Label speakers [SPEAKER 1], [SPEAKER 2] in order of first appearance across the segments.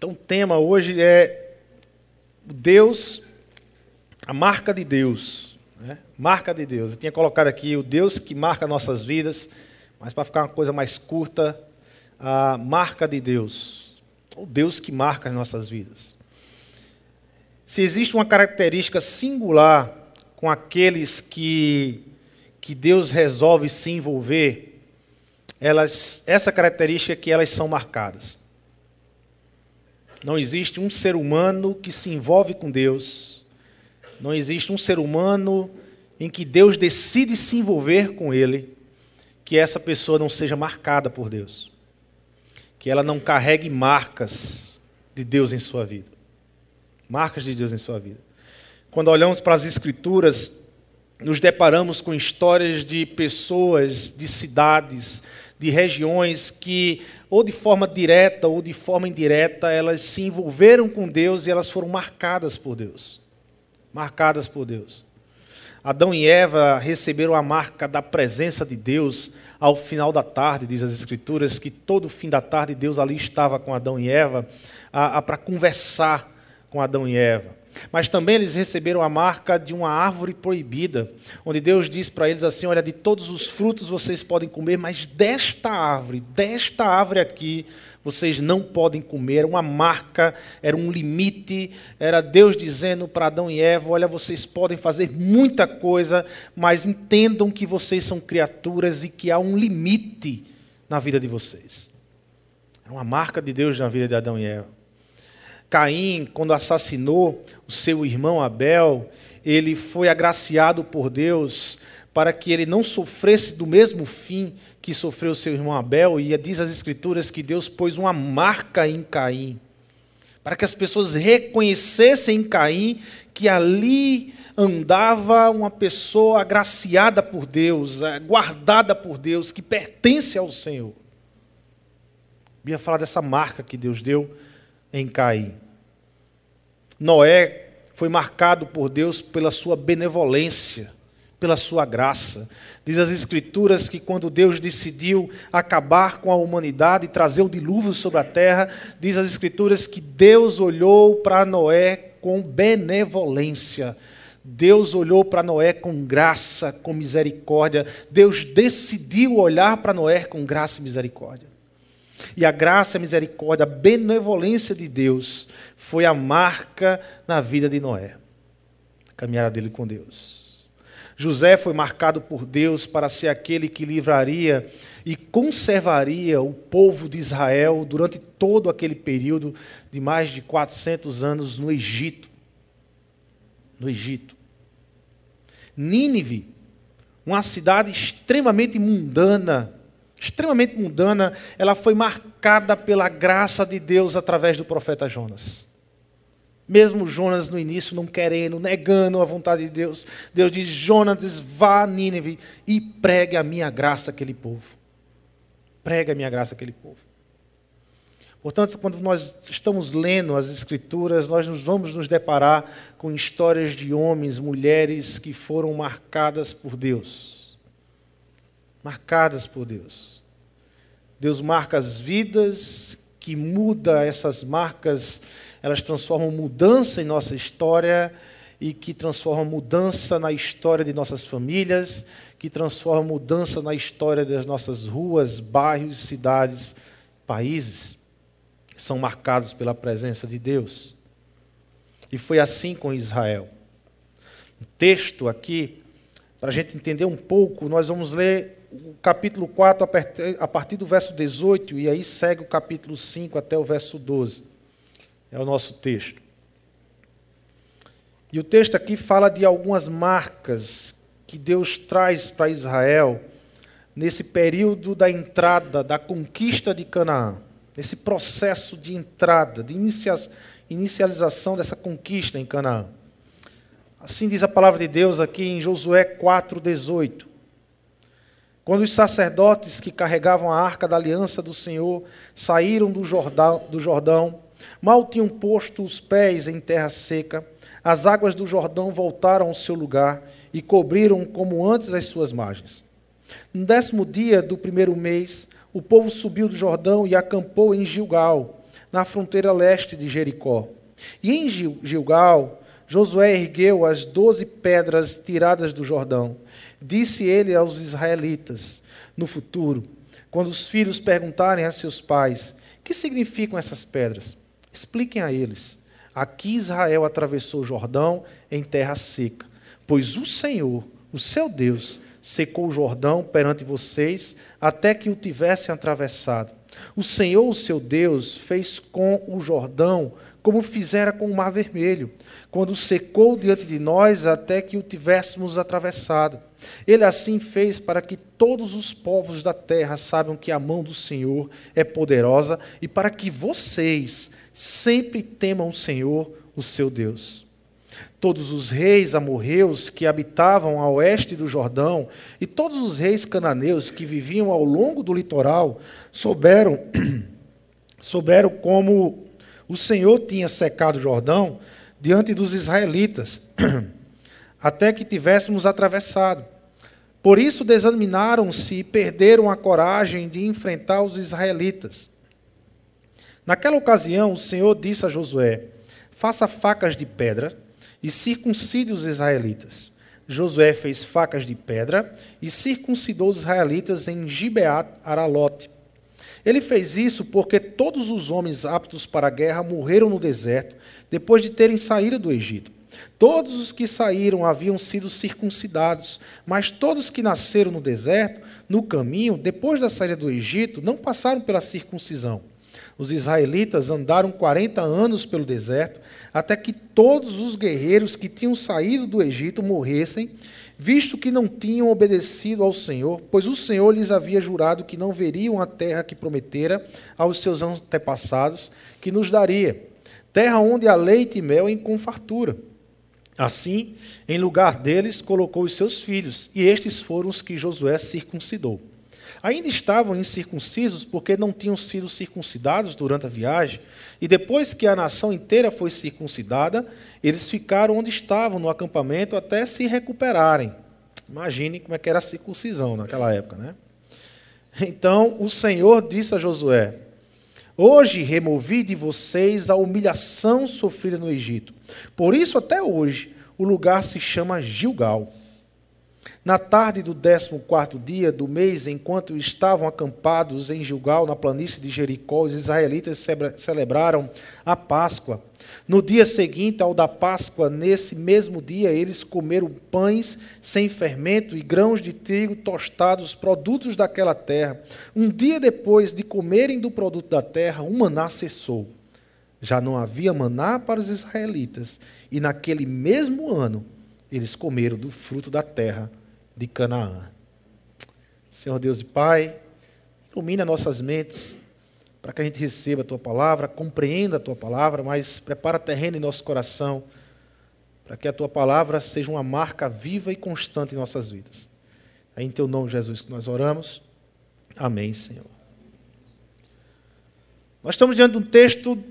[SPEAKER 1] Então o tema hoje é Deus, a marca de Deus. Né? Marca de Deus. Eu tinha colocado aqui o Deus que marca nossas vidas, mas para ficar uma coisa mais curta, a marca de Deus. O Deus que marca as nossas vidas. Se existe uma característica singular com aqueles que, que Deus resolve se envolver, elas, essa característica é que elas são marcadas. Não existe um ser humano que se envolve com Deus, não existe um ser humano em que Deus decide se envolver com ele, que essa pessoa não seja marcada por Deus, que ela não carregue marcas de Deus em sua vida. Marcas de Deus em sua vida. Quando olhamos para as Escrituras, nos deparamos com histórias de pessoas, de cidades, de regiões que, ou de forma direta ou de forma indireta, elas se envolveram com Deus e elas foram marcadas por Deus. Marcadas por Deus. Adão e Eva receberam a marca da presença de Deus ao final da tarde, diz as Escrituras, que todo fim da tarde Deus ali estava com Adão e Eva para conversar com Adão e Eva. Mas também eles receberam a marca de uma árvore proibida, onde Deus diz para eles assim: Olha, de todos os frutos vocês podem comer, mas desta árvore, desta árvore aqui, vocês não podem comer. Era uma marca, era um limite, era Deus dizendo para Adão e Eva: Olha, vocês podem fazer muita coisa, mas entendam que vocês são criaturas e que há um limite na vida de vocês. Era uma marca de Deus na vida de Adão e Eva. Caim, quando assassinou o seu irmão Abel, ele foi agraciado por Deus para que ele não sofresse do mesmo fim que sofreu seu irmão Abel, e diz as Escrituras que Deus pôs uma marca em Caim, para que as pessoas reconhecessem em Caim que ali andava uma pessoa agraciada por Deus, eh, guardada por Deus, que pertence ao Senhor. Bia falar dessa marca que Deus deu em Caim. Noé foi marcado por Deus pela sua benevolência, pela sua graça. Diz as Escrituras que quando Deus decidiu acabar com a humanidade e trazer o dilúvio sobre a terra, diz as Escrituras que Deus olhou para Noé com benevolência. Deus olhou para Noé com graça, com misericórdia. Deus decidiu olhar para Noé com graça e misericórdia. E a graça, a misericórdia, a benevolência de Deus foi a marca na vida de Noé. A caminhada dele com Deus. José foi marcado por Deus para ser aquele que livraria e conservaria o povo de Israel durante todo aquele período de mais de 400 anos no Egito. No Egito. Nínive, uma cidade extremamente mundana, extremamente mundana, ela foi marcada pela graça de Deus através do profeta Jonas. Mesmo Jonas no início não querendo, negando a vontade de Deus, Deus diz: Jonas, vá a Nínive e pregue a minha graça àquele povo. Pregue a minha graça àquele povo. Portanto, quando nós estamos lendo as Escrituras, nós nos vamos nos deparar com histórias de homens, mulheres que foram marcadas por Deus marcadas por Deus. Deus marca as vidas, que muda essas marcas, elas transformam mudança em nossa história e que transformam mudança na história de nossas famílias, que transformam mudança na história das nossas ruas, bairros, cidades, países. São marcados pela presença de Deus. E foi assim com Israel. O texto aqui, para a gente entender um pouco, nós vamos ler o capítulo 4 a partir do verso 18, e aí segue o capítulo 5 até o verso 12. É o nosso texto. E o texto aqui fala de algumas marcas que Deus traz para Israel nesse período da entrada, da conquista de Canaã, nesse processo de entrada, de inicialização dessa conquista em Canaã. Assim diz a palavra de Deus aqui em Josué 4,18. Quando os sacerdotes que carregavam a arca da aliança do Senhor saíram do Jordão, do Jordão, mal tinham posto os pés em terra seca, as águas do Jordão voltaram ao seu lugar e cobriram como antes as suas margens. No décimo dia do primeiro mês, o povo subiu do Jordão e acampou em Gilgal, na fronteira leste de Jericó. E em Gilgal, Josué ergueu as doze pedras tiradas do Jordão. Disse ele aos israelitas: No futuro, quando os filhos perguntarem a seus pais: Que significam essas pedras? Expliquem a eles. Aqui Israel atravessou o Jordão em terra seca, pois o Senhor, o seu Deus, secou o Jordão perante vocês até que o tivessem atravessado. O Senhor, o seu Deus, fez com o Jordão como fizera com o Mar Vermelho, quando secou diante de nós até que o tivéssemos atravessado. Ele assim fez para que todos os povos da terra saibam que a mão do Senhor é poderosa e para que vocês sempre temam o Senhor, o seu Deus. Todos os reis amorreus que habitavam a oeste do Jordão e todos os reis cananeus que viviam ao longo do litoral souberam, souberam como o Senhor tinha secado o Jordão diante dos israelitas, até que tivéssemos atravessado. Por isso desanimaram-se e perderam a coragem de enfrentar os israelitas. Naquela ocasião, o Senhor disse a Josué: Faça facas de pedra e circuncide os israelitas. Josué fez facas de pedra e circuncidou os israelitas em Gibeat Aralote. Ele fez isso porque todos os homens aptos para a guerra morreram no deserto depois de terem saído do Egito. Todos os que saíram haviam sido circuncidados, mas todos que nasceram no deserto, no caminho, depois da saída do Egito, não passaram pela circuncisão. Os israelitas andaram 40 anos pelo deserto, até que todos os guerreiros que tinham saído do Egito morressem, visto que não tinham obedecido ao Senhor, pois o Senhor lhes havia jurado que não veriam a terra que prometera aos seus antepassados, que nos daria, terra onde há leite e mel em com fartura. Assim, em lugar deles, colocou os seus filhos, e estes foram os que Josué circuncidou. Ainda estavam incircuncisos porque não tinham sido circuncidados durante a viagem, e depois que a nação inteira foi circuncidada, eles ficaram onde estavam no acampamento até se recuperarem. Imagine como é que era a circuncisão naquela época, né? Então o Senhor disse a Josué: Hoje removi de vocês a humilhação sofrida no Egito. Por isso, até hoje, o lugar se chama Gilgal. Na tarde do 14 dia do mês, enquanto estavam acampados em Gilgal, na planície de Jericó, os israelitas celebraram a Páscoa. No dia seguinte ao da Páscoa, nesse mesmo dia, eles comeram pães sem fermento e grãos de trigo tostados, produtos daquela terra. Um dia depois de comerem do produto da terra, o maná cessou. Já não havia maná para os israelitas, e naquele mesmo ano eles comeram do fruto da terra de Canaã. Senhor Deus e Pai, ilumina nossas mentes para que a gente receba a tua palavra, compreenda a tua palavra, mas prepara terreno em nosso coração para que a tua palavra seja uma marca viva e constante em nossas vidas. É em teu nome, Jesus, que nós oramos. Amém, Senhor. Nós estamos diante de um texto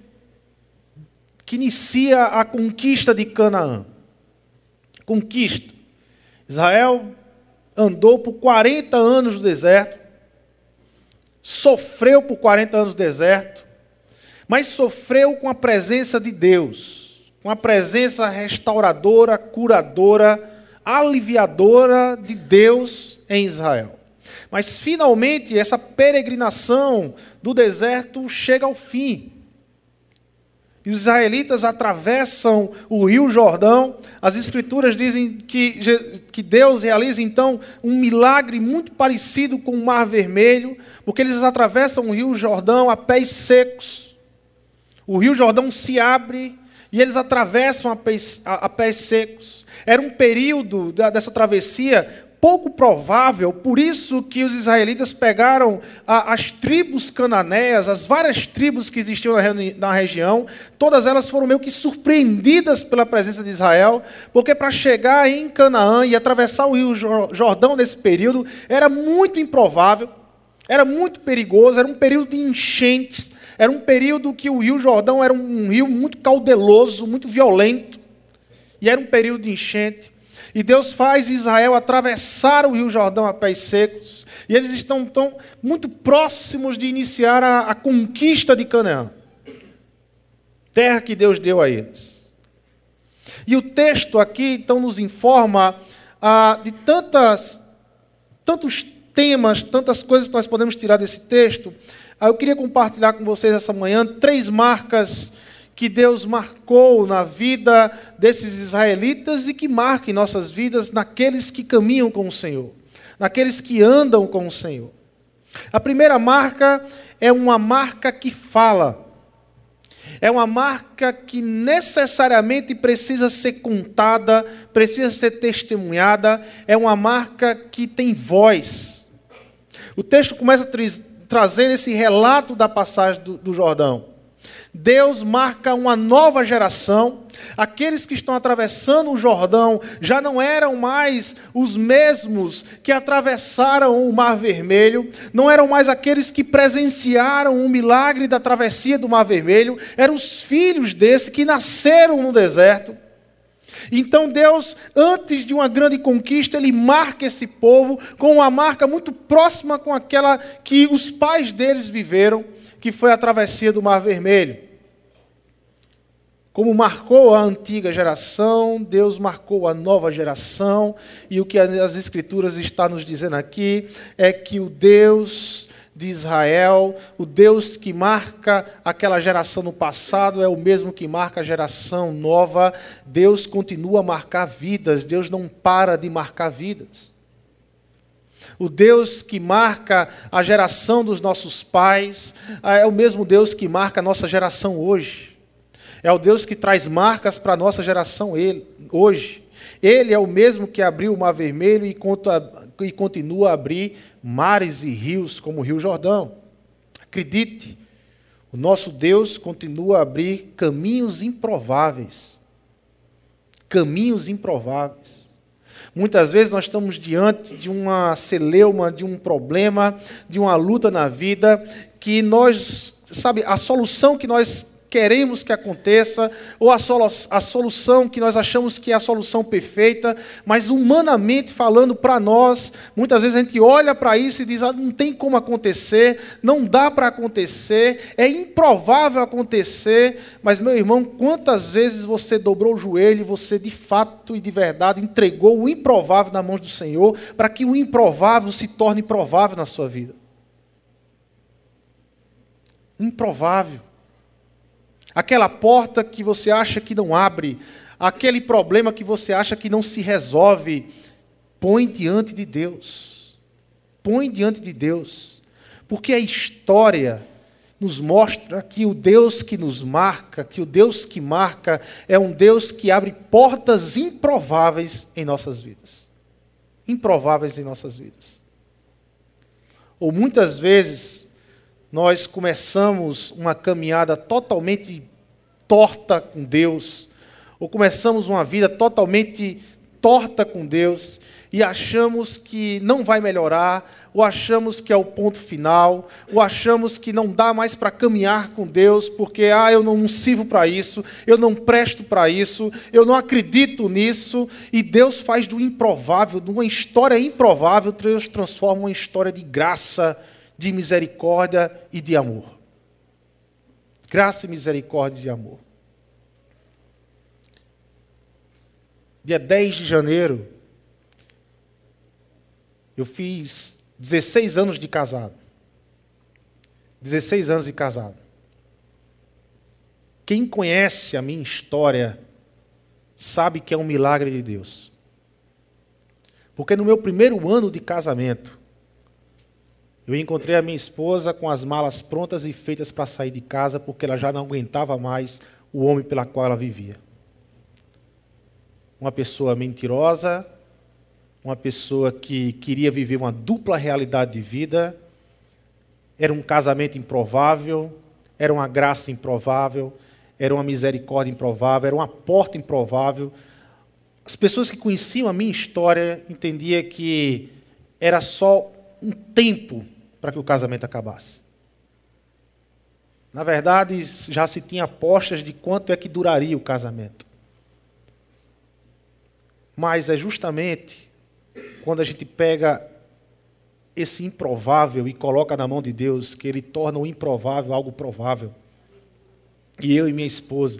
[SPEAKER 1] que inicia a conquista de Canaã. Conquista. Israel andou por 40 anos no deserto, sofreu por 40 anos no deserto, mas sofreu com a presença de Deus, com a presença restauradora, curadora, aliviadora de Deus em Israel. Mas finalmente essa peregrinação do deserto chega ao fim. E os israelitas atravessam o rio Jordão. As escrituras dizem que, que Deus realiza então um milagre muito parecido com o Mar Vermelho, porque eles atravessam o rio Jordão a pés secos. O rio Jordão se abre e eles atravessam a pés, a, a pés secos. Era um período dessa travessia pouco provável, por isso que os israelitas pegaram a, as tribos cananeias, as várias tribos que existiam na, na, região, todas elas foram meio que surpreendidas pela presença de Israel, porque para chegar em Canaã e atravessar o rio Jordão nesse período era muito improvável, era muito perigoso, era um período de enchentes, era um período que o rio Jordão era um rio muito caudeloso, muito violento, e era um período de enchente. E Deus faz Israel atravessar o Rio Jordão a pés secos. E eles estão tão, muito próximos de iniciar a, a conquista de Canaã. Terra que Deus deu a eles. E o texto aqui, então, nos informa ah, de tantas, tantos temas, tantas coisas que nós podemos tirar desse texto. Ah, eu queria compartilhar com vocês essa manhã três marcas que Deus marcou na vida desses israelitas e que marca em nossas vidas naqueles que caminham com o Senhor, naqueles que andam com o Senhor. A primeira marca é uma marca que fala. É uma marca que necessariamente precisa ser contada, precisa ser testemunhada, é uma marca que tem voz. O texto começa tra trazendo esse relato da passagem do, do Jordão. Deus marca uma nova geração. Aqueles que estão atravessando o Jordão já não eram mais os mesmos que atravessaram o Mar Vermelho, não eram mais aqueles que presenciaram o milagre da travessia do Mar Vermelho, eram os filhos desse que nasceram no deserto. Então Deus, antes de uma grande conquista, ele marca esse povo com uma marca muito próxima com aquela que os pais deles viveram que foi a travessia do Mar Vermelho. Como marcou a antiga geração, Deus marcou a nova geração, e o que as Escrituras estão nos dizendo aqui é que o Deus de Israel, o Deus que marca aquela geração no passado, é o mesmo que marca a geração nova. Deus continua a marcar vidas, Deus não para de marcar vidas. O Deus que marca a geração dos nossos pais ah, é o mesmo Deus que marca a nossa geração hoje. É o Deus que traz marcas para a nossa geração ele, hoje. Ele é o mesmo que abriu o Mar Vermelho e, conta, e continua a abrir mares e rios, como o Rio Jordão. Acredite, o nosso Deus continua a abrir caminhos improváveis. Caminhos improváveis. Muitas vezes nós estamos diante de uma celeuma, de um problema, de uma luta na vida, que nós, sabe, a solução que nós queremos que aconteça, ou a, solu a solução que nós achamos que é a solução perfeita, mas humanamente falando para nós, muitas vezes a gente olha para isso e diz: ah, não tem como acontecer, não dá para acontecer, é improvável acontecer, mas meu irmão, quantas vezes você dobrou o joelho você de fato e de verdade entregou o improvável na mão do Senhor, para que o improvável se torne provável na sua vida? Improvável aquela porta que você acha que não abre, aquele problema que você acha que não se resolve, põe diante de Deus. Põe diante de Deus. Porque a história nos mostra que o Deus que nos marca, que o Deus que marca, é um Deus que abre portas improváveis em nossas vidas. Improváveis em nossas vidas. Ou muitas vezes nós começamos uma caminhada totalmente torta com Deus, ou começamos uma vida totalmente torta com Deus e achamos que não vai melhorar, ou achamos que é o ponto final, ou achamos que não dá mais para caminhar com Deus, porque ah, eu não sirvo para isso, eu não presto para isso, eu não acredito nisso, e Deus faz do improvável, de uma história improvável, Deus transforma uma história de graça, de misericórdia e de amor. Graça misericórdia e amor. Dia 10 de janeiro, eu fiz 16 anos de casado. 16 anos de casado. Quem conhece a minha história sabe que é um milagre de Deus. Porque no meu primeiro ano de casamento, eu encontrei a minha esposa com as malas prontas e feitas para sair de casa, porque ela já não aguentava mais o homem pela qual ela vivia. Uma pessoa mentirosa, uma pessoa que queria viver uma dupla realidade de vida, era um casamento improvável, era uma graça improvável, era uma misericórdia improvável, era uma porta improvável. As pessoas que conheciam a minha história entendiam que era só um tempo para que o casamento acabasse. Na verdade, já se tinha apostas de quanto é que duraria o casamento. Mas é justamente quando a gente pega esse improvável e coloca na mão de Deus que ele torna o improvável algo provável. E eu e minha esposa,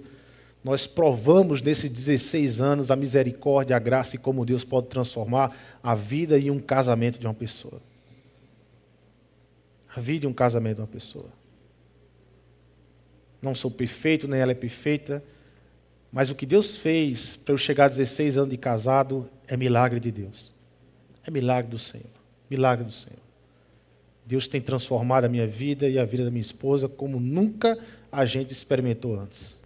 [SPEAKER 1] nós provamos nesses 16 anos a misericórdia, a graça e como Deus pode transformar a vida e um casamento de uma pessoa. A vida e um casamento de uma pessoa. Não sou perfeito, nem ela é perfeita, mas o que Deus fez para eu chegar a 16 anos de casado é milagre de Deus. É milagre do Senhor. Milagre do Senhor. Deus tem transformado a minha vida e a vida da minha esposa como nunca a gente experimentou antes.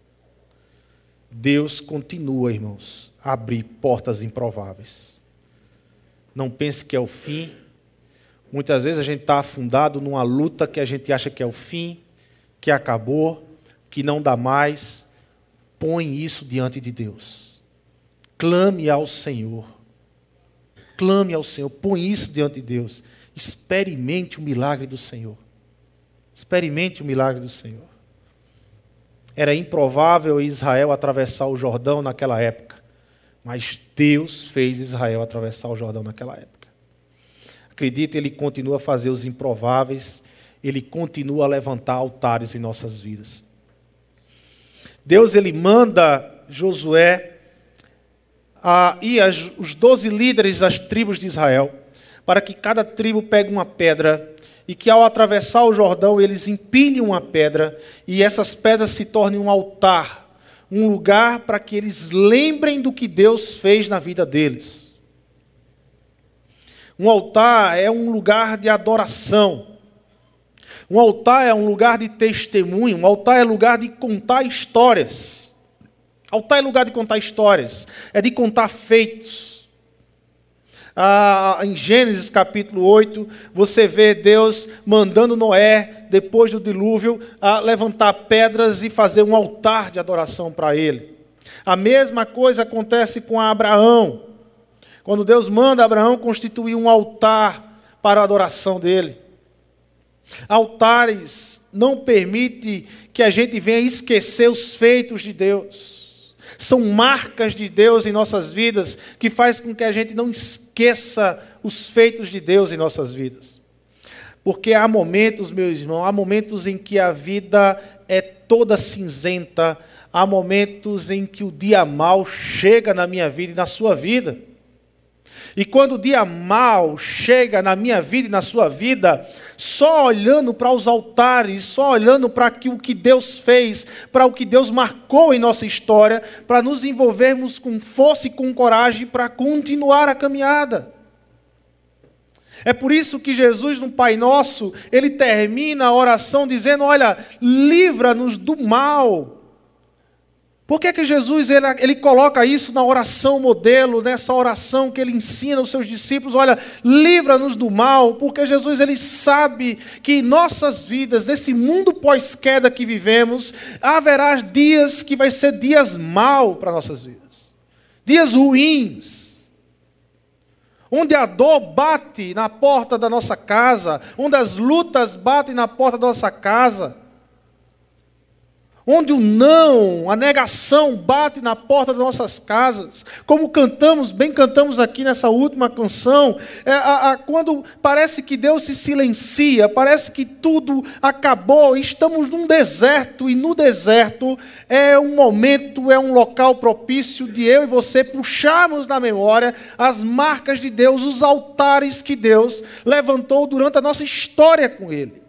[SPEAKER 1] Deus continua, irmãos, a abrir portas improváveis. Não pense que é o fim. Muitas vezes a gente está afundado numa luta que a gente acha que é o fim, que acabou, que não dá mais. Põe isso diante de Deus. Clame ao Senhor. Clame ao Senhor. Põe isso diante de Deus. Experimente o milagre do Senhor. Experimente o milagre do Senhor. Era improvável Israel atravessar o Jordão naquela época, mas Deus fez Israel atravessar o Jordão naquela época. Acredite, Ele continua a fazer os improváveis, Ele continua a levantar altares em nossas vidas. Deus ele manda Josué a, e as, os doze líderes das tribos de Israel para que cada tribo pegue uma pedra e que ao atravessar o Jordão eles empilhem uma pedra e essas pedras se tornem um altar, um lugar para que eles lembrem do que Deus fez na vida deles. Um altar é um lugar de adoração. Um altar é um lugar de testemunho, um altar é lugar de contar histórias. Altar é lugar de contar histórias, é de contar feitos ah, em Gênesis capítulo 8, você vê Deus mandando Noé, depois do dilúvio, a levantar pedras e fazer um altar de adoração para ele. A mesma coisa acontece com Abraão. Quando Deus manda Abraão constituir um altar para a adoração dele. Altares não permite que a gente venha esquecer os feitos de Deus. São marcas de Deus em nossas vidas que faz com que a gente não esqueça os feitos de Deus em nossas vidas. Porque há momentos, meus irmãos, há momentos em que a vida é toda cinzenta, há momentos em que o dia mal chega na minha vida e na sua vida. E quando o dia mal chega na minha vida e na sua vida, só olhando para os altares, só olhando para o que Deus fez, para o que Deus marcou em nossa história, para nos envolvermos com força e com coragem para continuar a caminhada. É por isso que Jesus, no Pai Nosso, ele termina a oração dizendo: Olha, livra-nos do mal por que, que Jesus ele, ele coloca isso na oração modelo, nessa oração que ele ensina aos seus discípulos? Olha, livra-nos do mal, porque Jesus ele sabe que em nossas vidas, nesse mundo pós-queda que vivemos, haverá dias que vai ser dias mal para nossas vidas, dias ruins, onde a dor bate na porta da nossa casa, onde as lutas batem na porta da nossa casa onde o não, a negação bate na porta das nossas casas, como cantamos, bem cantamos aqui nessa última canção, é, a, a, quando parece que Deus se silencia, parece que tudo acabou, estamos num deserto, e no deserto é um momento, é um local propício de eu e você puxarmos na memória as marcas de Deus, os altares que Deus levantou durante a nossa história com Ele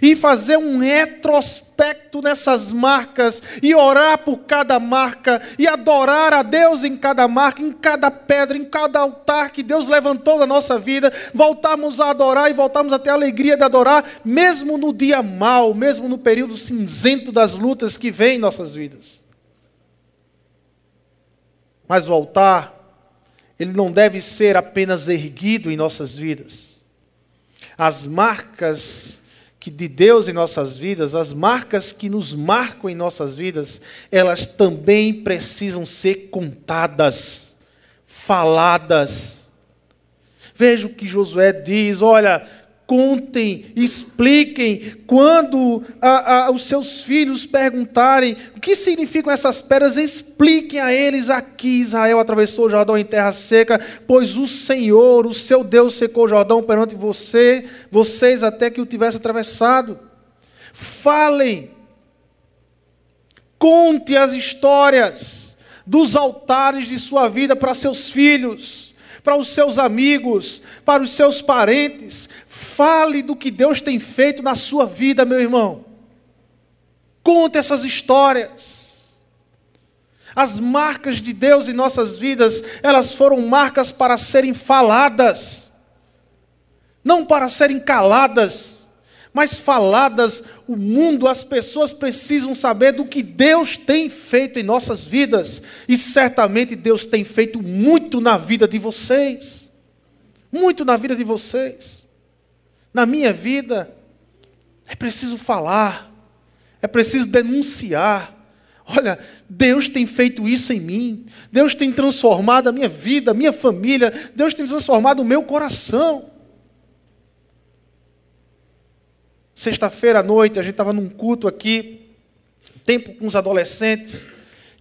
[SPEAKER 1] e fazer um retrospecto nessas marcas e orar por cada marca e adorar a Deus em cada marca, em cada pedra, em cada altar que Deus levantou na nossa vida, voltarmos a adorar e voltarmos a ter a alegria de adorar, mesmo no dia mau, mesmo no período cinzento das lutas que vem em nossas vidas. Mas o altar, ele não deve ser apenas erguido em nossas vidas. As marcas que de Deus em nossas vidas, as marcas que nos marcam em nossas vidas, elas também precisam ser contadas, faladas. Veja o que Josué diz: olha, contem, expliquem, quando a, a, os seus filhos perguntarem o que significam essas pedras, expliquem a eles. Aqui Israel atravessou o Jordão em terra seca, pois o Senhor, o seu Deus, secou o Jordão perante você, vocês até que o tivesse atravessado. Falem, Conte as histórias dos altares de sua vida para seus filhos, para os seus amigos, para os seus parentes. Fale do que Deus tem feito na sua vida, meu irmão. Conte essas histórias. As marcas de Deus em nossas vidas, elas foram marcas para serem faladas, não para serem caladas, mas faladas. O mundo, as pessoas precisam saber do que Deus tem feito em nossas vidas, e certamente Deus tem feito muito na vida de vocês. Muito na vida de vocês. Na minha vida, é preciso falar, é preciso denunciar Olha, Deus tem feito isso em mim. Deus tem transformado a minha vida, a minha família. Deus tem transformado o meu coração. Sexta-feira à noite, a gente estava num culto aqui, tempo com os adolescentes.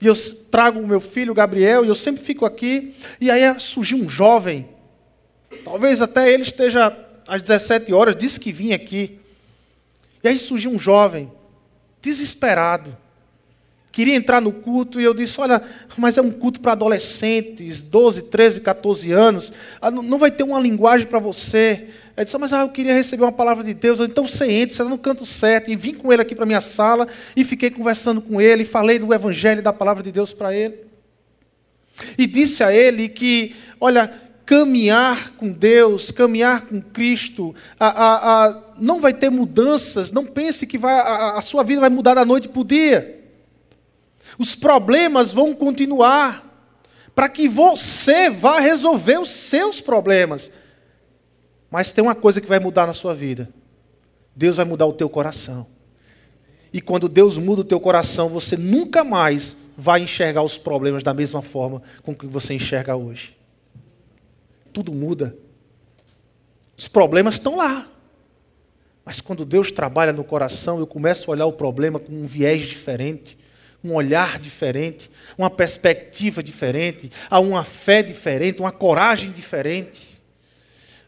[SPEAKER 1] E eu trago o meu filho Gabriel, e eu sempre fico aqui. E aí surgiu um jovem, talvez até ele esteja às 17 horas, disse que vinha aqui. E aí surgiu um jovem, desesperado queria entrar no culto e eu disse: Olha, mas é um culto para adolescentes, 12, 13, 14 anos, ah, não vai ter uma linguagem para você. Ele disse: Mas ah, eu queria receber uma palavra de Deus. Então você entra, você está no canto certo. E vim com ele aqui para a minha sala e fiquei conversando com ele, falei do evangelho da palavra de Deus para ele. E disse a ele que, olha, caminhar com Deus, caminhar com Cristo, a, a, a, não vai ter mudanças. Não pense que vai, a sua vida vai mudar da noite para o dia. Os problemas vão continuar para que você vá resolver os seus problemas. Mas tem uma coisa que vai mudar na sua vida. Deus vai mudar o teu coração. E quando Deus muda o teu coração, você nunca mais vai enxergar os problemas da mesma forma com que você enxerga hoje. Tudo muda. Os problemas estão lá. Mas quando Deus trabalha no coração, eu começo a olhar o problema com um viés diferente um olhar diferente, uma perspectiva diferente, a uma fé diferente, uma coragem diferente.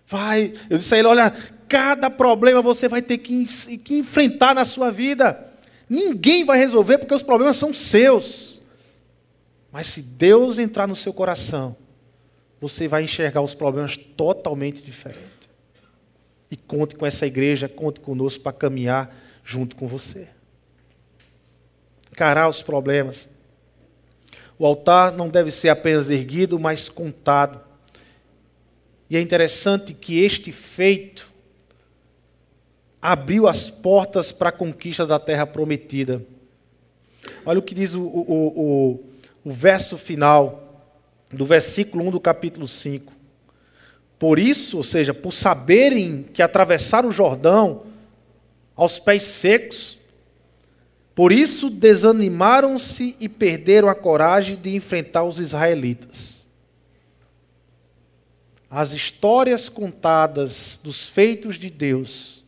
[SPEAKER 1] Vai, eu disse a ele: olha, cada problema você vai ter que, que enfrentar na sua vida. Ninguém vai resolver porque os problemas são seus. Mas se Deus entrar no seu coração, você vai enxergar os problemas totalmente diferentes. E conte com essa igreja, conte conosco para caminhar junto com você encarar os problemas. O altar não deve ser apenas erguido, mas contado. E é interessante que este feito abriu as portas para a conquista da terra prometida. Olha o que diz o, o, o, o verso final do versículo 1 do capítulo 5. Por isso, ou seja, por saberem que atravessaram o Jordão aos pés secos, por isso desanimaram-se e perderam a coragem de enfrentar os israelitas. As histórias contadas dos feitos de Deus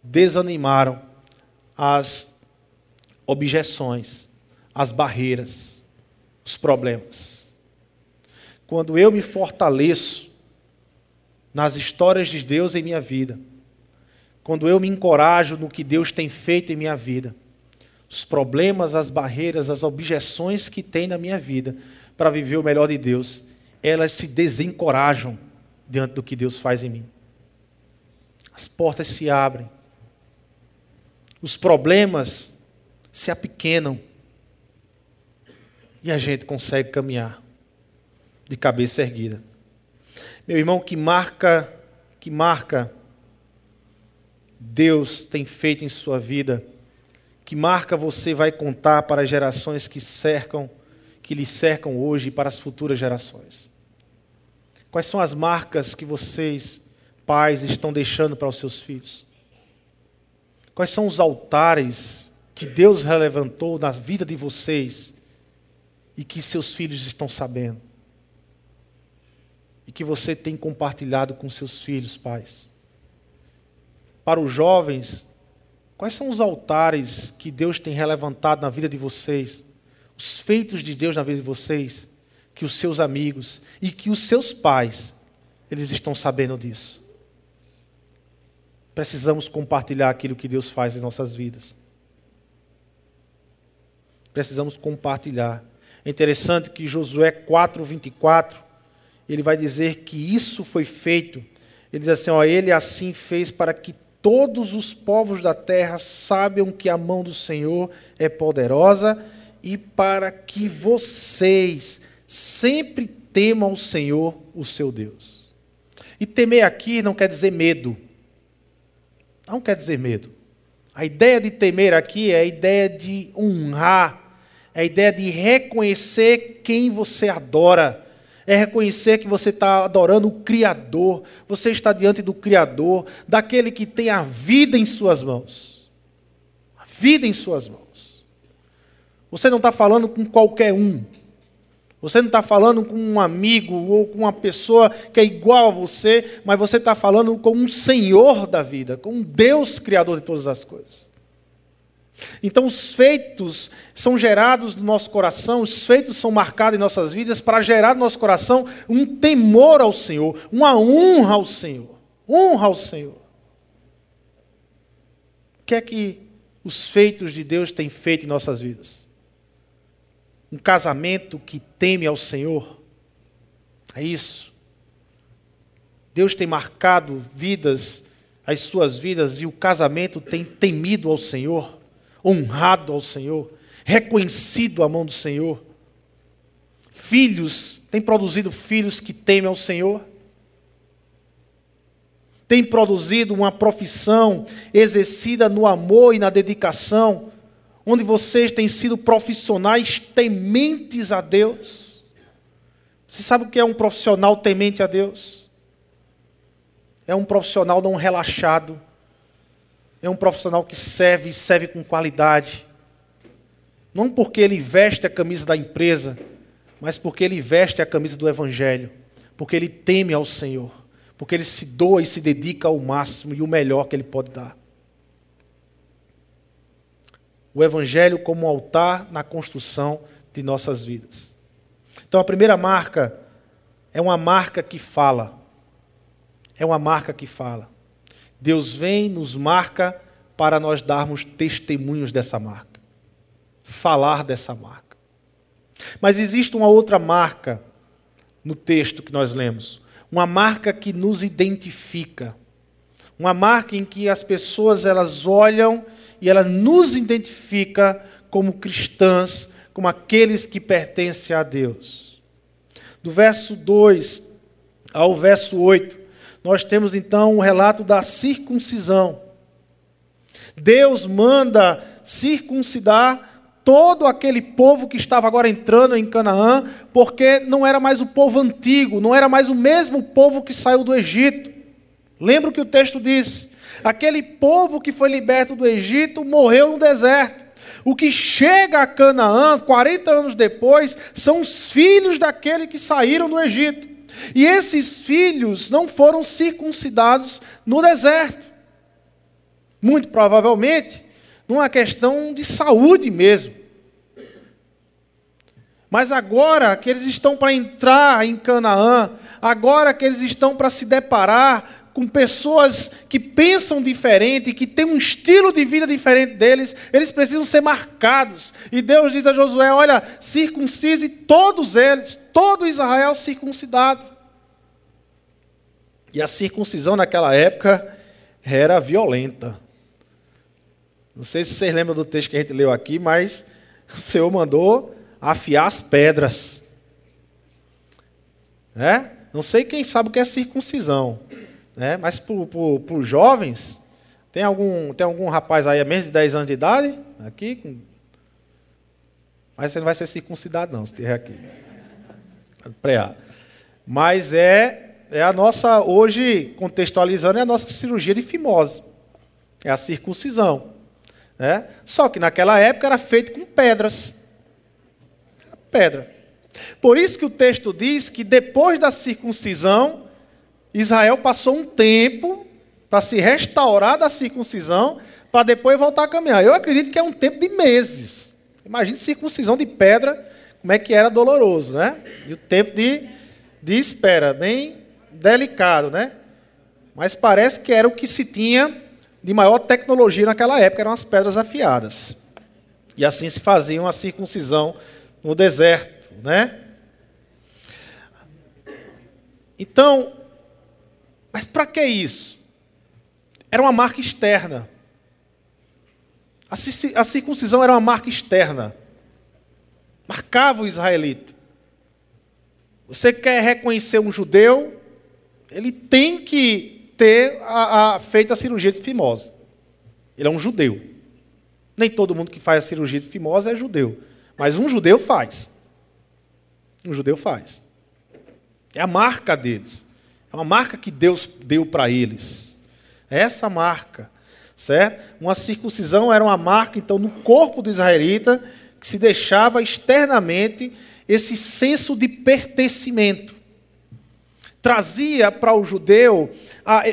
[SPEAKER 1] desanimaram as objeções, as barreiras, os problemas. Quando eu me fortaleço nas histórias de Deus em minha vida, quando eu me encorajo no que Deus tem feito em minha vida, os problemas, as barreiras, as objeções que tem na minha vida para viver o melhor de Deus, elas se desencorajam diante do que Deus faz em mim. As portas se abrem. Os problemas se apequenam. E a gente consegue caminhar de cabeça erguida. Meu irmão, que marca, que marca Deus tem feito em sua vida que marca você vai contar para as gerações que cercam, que lhe cercam hoje e para as futuras gerações? Quais são as marcas que vocês, pais, estão deixando para os seus filhos? Quais são os altares que Deus relevantou na vida de vocês e que seus filhos estão sabendo? E que você tem compartilhado com seus filhos, pais? Para os jovens, Quais são os altares que Deus tem relevantado na vida de vocês? Os feitos de Deus na vida de vocês? Que os seus amigos e que os seus pais, eles estão sabendo disso. Precisamos compartilhar aquilo que Deus faz em nossas vidas. precisamos compartilhar. É interessante que Josué 4:24 ele vai dizer que isso foi feito. Ele diz assim: ó, ele assim fez para que todos os povos da terra saibam que a mão do Senhor é poderosa e para que vocês sempre temam o Senhor, o seu Deus. E temer aqui não quer dizer medo. Não quer dizer medo. A ideia de temer aqui é a ideia de honrar, é a ideia de reconhecer quem você adora. É reconhecer que você está adorando o Criador, você está diante do Criador, daquele que tem a vida em suas mãos. A vida em suas mãos. Você não está falando com qualquer um, você não está falando com um amigo ou com uma pessoa que é igual a você, mas você está falando com um Senhor da vida, com um Deus Criador de todas as coisas. Então, os feitos são gerados no nosso coração, os feitos são marcados em nossas vidas para gerar no nosso coração um temor ao Senhor, uma honra ao Senhor. Honra ao Senhor. O que é que os feitos de Deus têm feito em nossas vidas? um casamento que teme ao Senhor. É isso. Deus tem marcado vidas, as suas vidas, e o casamento tem temido ao Senhor, honrado ao Senhor, reconhecido a mão do Senhor. Filhos, tem produzido filhos que temem ao Senhor. Tem produzido uma profissão exercida no amor e na dedicação onde vocês têm sido profissionais tementes a Deus. Você sabe o que é um profissional temente a Deus? É um profissional não relaxado. É um profissional que serve e serve com qualidade. Não porque ele veste a camisa da empresa, mas porque ele veste a camisa do Evangelho. Porque ele teme ao Senhor. Porque ele se doa e se dedica ao máximo e o melhor que ele pode dar o Evangelho como altar na construção de nossas vidas. Então, a primeira marca é uma marca que fala. É uma marca que fala. Deus vem, nos marca para nós darmos testemunhos dessa marca. Falar dessa marca. Mas existe uma outra marca no texto que nós lemos. Uma marca que nos identifica. Uma marca em que as pessoas elas olham e ela nos identifica como cristãs, como aqueles que pertencem a Deus. Do verso 2 ao verso 8, nós temos então o um relato da circuncisão. Deus manda circuncidar todo aquele povo que estava agora entrando em Canaã, porque não era mais o povo antigo, não era mais o mesmo povo que saiu do Egito. Lembra o que o texto diz? Aquele povo que foi liberto do Egito morreu no deserto. O que chega a Canaã, 40 anos depois, são os filhos daquele que saíram do Egito. E esses filhos não foram circuncidados no deserto. Muito provavelmente, numa questão de saúde mesmo. Mas agora que eles estão para entrar em Canaã, agora que eles estão para se deparar com pessoas que pensam diferente, que têm um estilo de vida diferente deles, eles precisam ser marcados. E Deus diz a Josué: Olha, circuncise todos eles, todo Israel circuncidado. E a circuncisão naquela época era violenta. Não sei se vocês lembram do texto que a gente leu aqui, mas o Senhor mandou afiar as pedras. É? Não sei quem sabe o que é circuncisão. Né? Mas para os jovens, tem algum, tem algum rapaz aí a menos de 10 anos de idade? Aqui? Com... Mas você não vai ser circuncidado, não, se estiver aqui. Preá. Mas é, é a nossa, hoje, contextualizando, é a nossa cirurgia de fimose. É a circuncisão. Né? Só que naquela época era feito com pedras. Pedra. Por isso que o texto diz que depois da circuncisão, Israel passou um tempo para se restaurar da circuncisão, para depois voltar a caminhar. Eu acredito que é um tempo de meses. Imagine circuncisão de pedra, como é que era doloroso, né? E o tempo de, de espera, bem delicado, né? Mas parece que era o que se tinha de maior tecnologia naquela época, eram as pedras afiadas. E assim se fazia uma circuncisão no deserto, né? Então, mas para que isso? Era uma marca externa. A circuncisão era uma marca externa. Marcava o israelita. Você quer reconhecer um judeu, ele tem que ter a, a, feito a cirurgia de fimose. Ele é um judeu. Nem todo mundo que faz a cirurgia de fimose é judeu. Mas um judeu faz. Um judeu faz. É a marca deles. É uma marca que Deus deu para eles. É essa marca. Certo? Uma circuncisão era uma marca, então, no corpo do israelita, que se deixava externamente esse senso de pertencimento. Trazia para o judeu,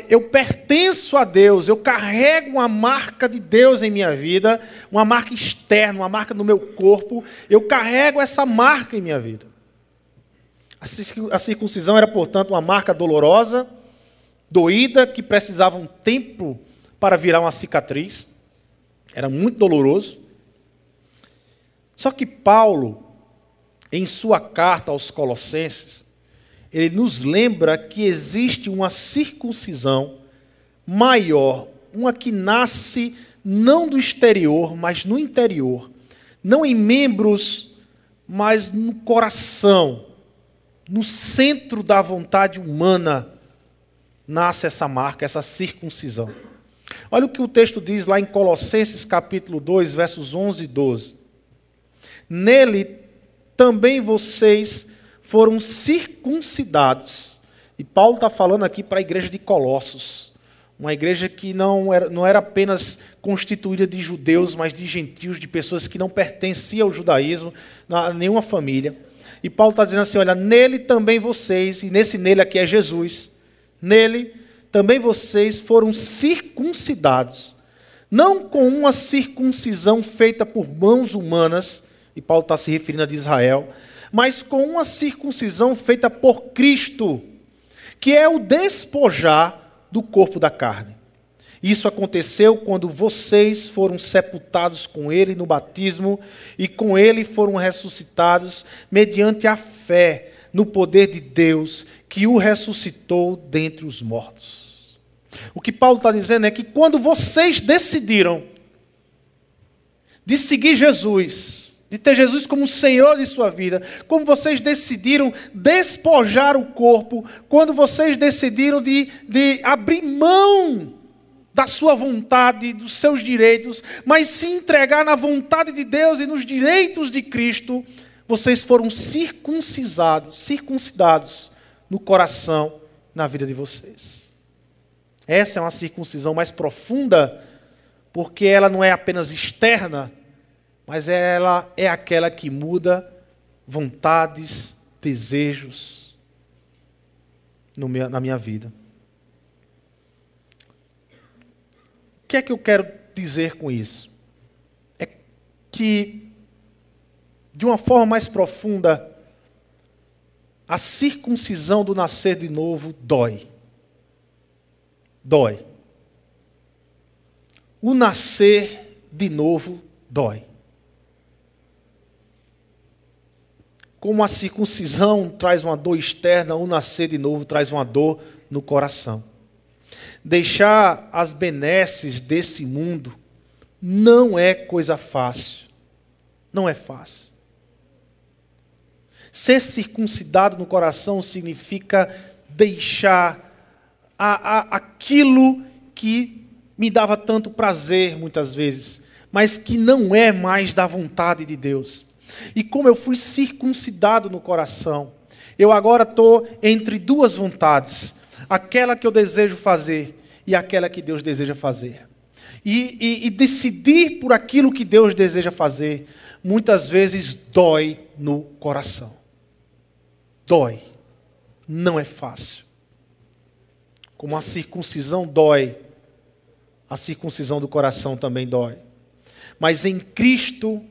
[SPEAKER 1] eu pertenço a Deus, eu carrego uma marca de Deus em minha vida, uma marca externa, uma marca no meu corpo, eu carrego essa marca em minha vida. A circuncisão era, portanto, uma marca dolorosa, doída, que precisava um tempo para virar uma cicatriz. Era muito doloroso. Só que Paulo, em sua carta aos Colossenses, ele nos lembra que existe uma circuncisão maior, uma que nasce não do exterior, mas no interior, não em membros, mas no coração no centro da vontade humana, nasce essa marca, essa circuncisão. Olha o que o texto diz lá em Colossenses capítulo 2, versos 11 e 12. Nele também vocês foram circuncidados. E Paulo está falando aqui para a igreja de Colossos. Uma igreja que não era, não era apenas constituída de judeus, mas de gentios, de pessoas que não pertenciam ao judaísmo, a nenhuma família. E Paulo está dizendo assim: olha, nele também vocês, e nesse nele aqui é Jesus, nele também vocês foram circuncidados, não com uma circuncisão feita por mãos humanas, e Paulo está se referindo a de Israel, mas com uma circuncisão feita por Cristo, que é o despojar do corpo da carne. Isso aconteceu quando vocês foram sepultados com ele no batismo e com ele foram ressuscitados mediante a fé no poder de Deus que o ressuscitou dentre os mortos. O que Paulo está dizendo é que quando vocês decidiram de seguir Jesus, de ter Jesus como Senhor de sua vida, como vocês decidiram despojar o corpo, quando vocês decidiram de, de abrir mão da sua vontade, dos seus direitos, mas se entregar na vontade de Deus e nos direitos de Cristo, vocês foram circuncisados, circuncidados no coração, na vida de vocês. Essa é uma circuncisão mais profunda, porque ela não é apenas externa, mas ela é aquela que muda vontades, desejos na minha vida. Que é que eu quero dizer com isso? É que, de uma forma mais profunda, a circuncisão do nascer de novo dói. Dói. O nascer de novo dói. Como a circuncisão traz uma dor externa, o nascer de novo traz uma dor no coração. Deixar as benesses desse mundo não é coisa fácil. Não é fácil. Ser circuncidado no coração significa deixar a, a, aquilo que me dava tanto prazer muitas vezes, mas que não é mais da vontade de Deus. E como eu fui circuncidado no coração, eu agora estou entre duas vontades aquela que eu desejo fazer e aquela que Deus deseja fazer. E, e, e decidir por aquilo que Deus deseja fazer, muitas vezes dói no coração. Dói. Não é fácil. Como a circuncisão dói, a circuncisão do coração também dói. Mas em Cristo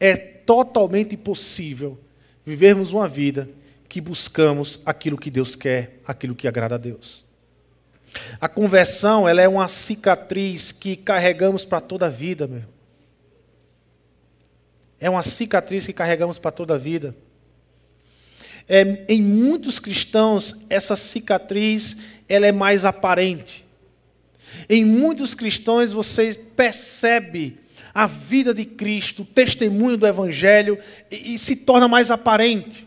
[SPEAKER 1] é totalmente possível vivermos uma vida que buscamos aquilo que Deus quer, aquilo que agrada a Deus. A conversão ela é uma cicatriz que carregamos para toda a vida, meu. É uma cicatriz que carregamos para toda a vida. É, em muitos cristãos, essa cicatriz ela é mais aparente. Em muitos cristãos, você percebe a vida de Cristo, o testemunho do Evangelho, e, e se torna mais aparente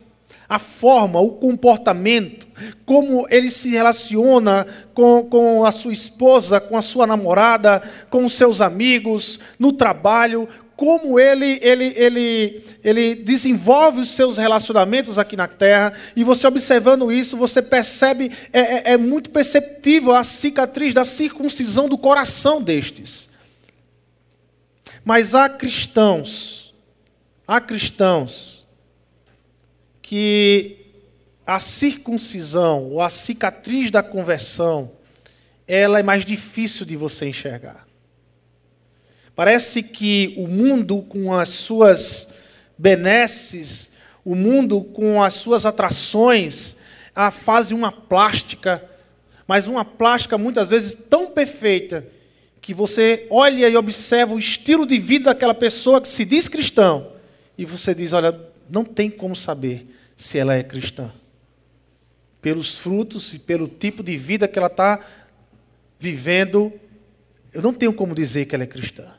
[SPEAKER 1] a forma, o comportamento, como ele se relaciona com, com a sua esposa, com a sua namorada, com os seus amigos, no trabalho, como ele, ele, ele, ele desenvolve os seus relacionamentos aqui na terra, e você observando isso, você percebe, é, é, é muito perceptível a cicatriz da circuncisão do coração destes. Mas há cristãos, há cristãos, que a circuncisão ou a cicatriz da conversão ela é mais difícil de você enxergar. Parece que o mundo com as suas benesses, o mundo com as suas atrações, a fase uma plástica, mas uma plástica muitas vezes tão perfeita que você olha e observa o estilo de vida daquela pessoa que se diz cristão e você diz, olha, não tem como saber se ela é cristã. Pelos frutos e pelo tipo de vida que ela está vivendo, eu não tenho como dizer que ela é cristã.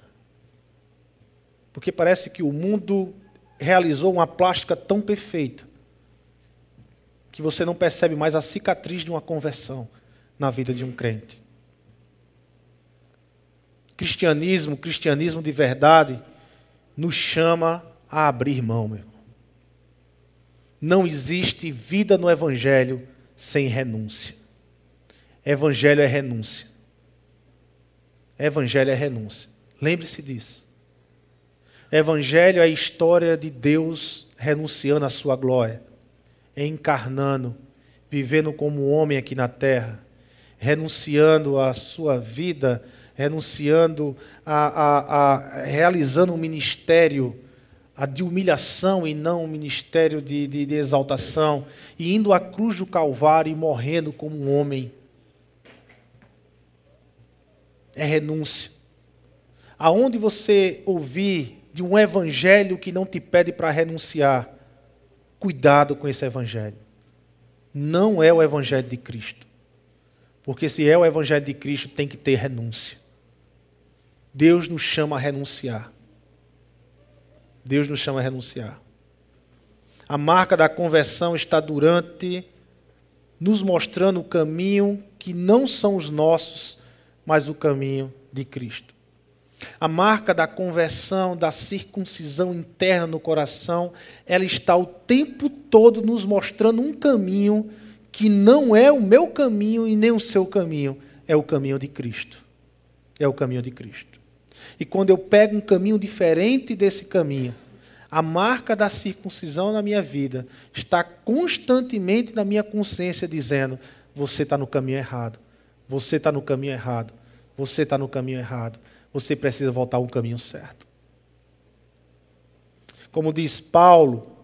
[SPEAKER 1] Porque parece que o mundo realizou uma plástica tão perfeita que você não percebe mais a cicatriz de uma conversão na vida de um crente. Cristianismo, cristianismo de verdade, nos chama a abrir mão, meu. Não existe vida no Evangelho sem renúncia. Evangelho é renúncia. Evangelho é renúncia. Lembre-se disso. Evangelho é a história de Deus renunciando à sua glória, encarnando, vivendo como homem aqui na terra, renunciando à sua vida, renunciando a, a, a realizando um ministério a de humilhação e não um ministério de, de, de exaltação, e indo à cruz do Calvário e morrendo como um homem. É renúncia. Aonde você ouvir de um evangelho que não te pede para renunciar, cuidado com esse evangelho. Não é o evangelho de Cristo. Porque se é o evangelho de Cristo, tem que ter renúncia. Deus nos chama a renunciar. Deus nos chama a renunciar. A marca da conversão está durante nos mostrando o caminho que não são os nossos, mas o caminho de Cristo. A marca da conversão, da circuncisão interna no coração, ela está o tempo todo nos mostrando um caminho que não é o meu caminho e nem o seu caminho, é o caminho de Cristo. É o caminho de Cristo. E quando eu pego um caminho diferente desse caminho, a marca da circuncisão na minha vida está constantemente na minha consciência dizendo: você está no caminho errado, você está no caminho errado, você está no caminho errado, você precisa voltar ao caminho certo. Como diz Paulo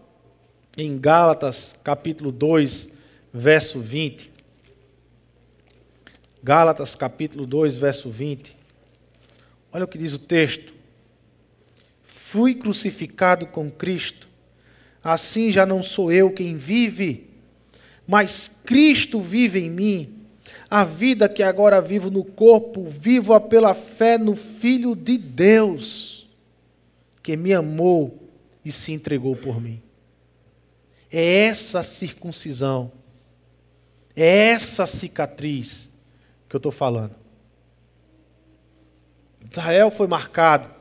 [SPEAKER 1] em Gálatas capítulo 2, verso 20. Gálatas capítulo 2, verso 20. Olha o que diz o texto. Fui crucificado com Cristo. Assim já não sou eu quem vive, mas Cristo vive em mim. A vida que agora vivo no corpo, vivo-a pela fé no Filho de Deus, que me amou e se entregou por mim. É essa circuncisão, é essa cicatriz que eu estou falando. Israel foi marcado.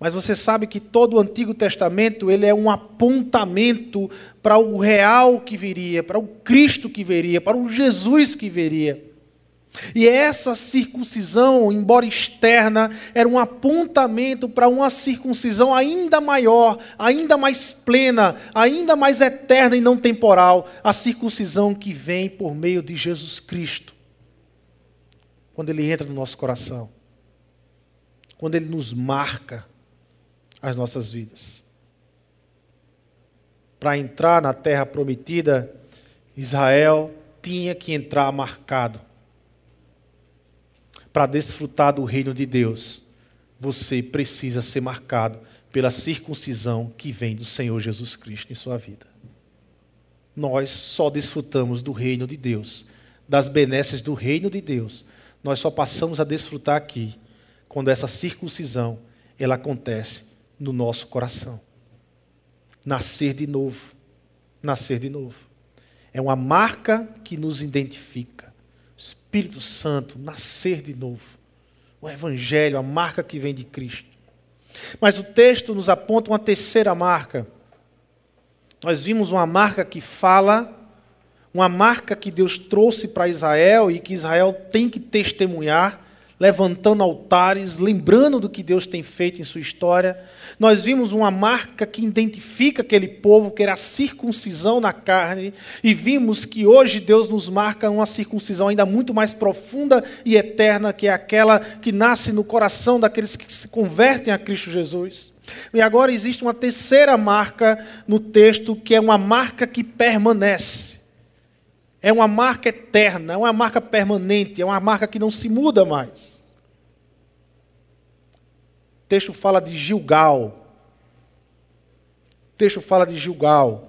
[SPEAKER 1] Mas você sabe que todo o Antigo Testamento ele é um apontamento para o real que viria, para o Cristo que viria, para o Jesus que viria. E essa circuncisão, embora externa, era um apontamento para uma circuncisão ainda maior, ainda mais plena, ainda mais eterna e não temporal, a circuncisão que vem por meio de Jesus Cristo. Quando ele entra no nosso coração quando Ele nos marca as nossas vidas. Para entrar na terra prometida, Israel tinha que entrar marcado. Para desfrutar do reino de Deus, você precisa ser marcado pela circuncisão que vem do Senhor Jesus Cristo em sua vida. Nós só desfrutamos do reino de Deus, das benesses do reino de Deus. Nós só passamos a desfrutar aqui quando essa circuncisão ela acontece no nosso coração. Nascer de novo. Nascer de novo. É uma marca que nos identifica. Espírito Santo, nascer de novo. O Evangelho, a marca que vem de Cristo. Mas o texto nos aponta uma terceira marca. Nós vimos uma marca que fala, uma marca que Deus trouxe para Israel e que Israel tem que testemunhar, levantando altares, lembrando do que Deus tem feito em sua história. Nós vimos uma marca que identifica aquele povo, que era a circuncisão na carne, e vimos que hoje Deus nos marca uma circuncisão ainda muito mais profunda e eterna, que é aquela que nasce no coração daqueles que se convertem a Cristo Jesus. E agora existe uma terceira marca no texto, que é uma marca que permanece. É uma marca eterna, é uma marca permanente, é uma marca que não se muda mais texto fala de Gilgal. O texto fala de Gilgal.